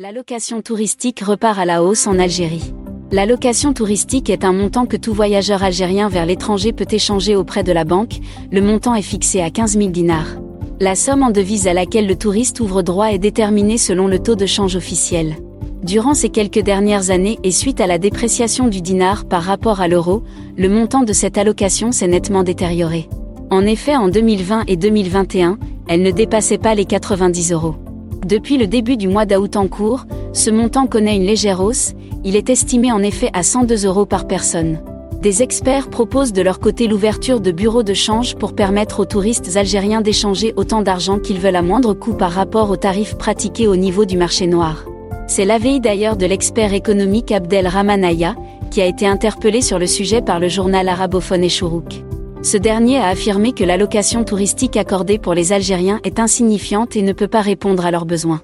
L'allocation touristique repart à la hausse en Algérie. L'allocation touristique est un montant que tout voyageur algérien vers l'étranger peut échanger auprès de la banque, le montant est fixé à 15 000 dinars. La somme en devise à laquelle le touriste ouvre droit est déterminée selon le taux de change officiel. Durant ces quelques dernières années et suite à la dépréciation du dinar par rapport à l'euro, le montant de cette allocation s'est nettement détérioré. En effet, en 2020 et 2021, elle ne dépassait pas les 90 euros. Depuis le début du mois d'août en cours, ce montant connaît une légère hausse, il est estimé en effet à 102 euros par personne. Des experts proposent de leur côté l'ouverture de bureaux de change pour permettre aux touristes algériens d'échanger autant d'argent qu'ils veulent à moindre coût par rapport aux tarifs pratiqués au niveau du marché noir. C'est l'avis d'ailleurs de l'expert économique Abdel Ramanaya, qui a été interpellé sur le sujet par le journal arabophone Echourouk. Ce dernier a affirmé que l'allocation touristique accordée pour les Algériens est insignifiante et ne peut pas répondre à leurs besoins.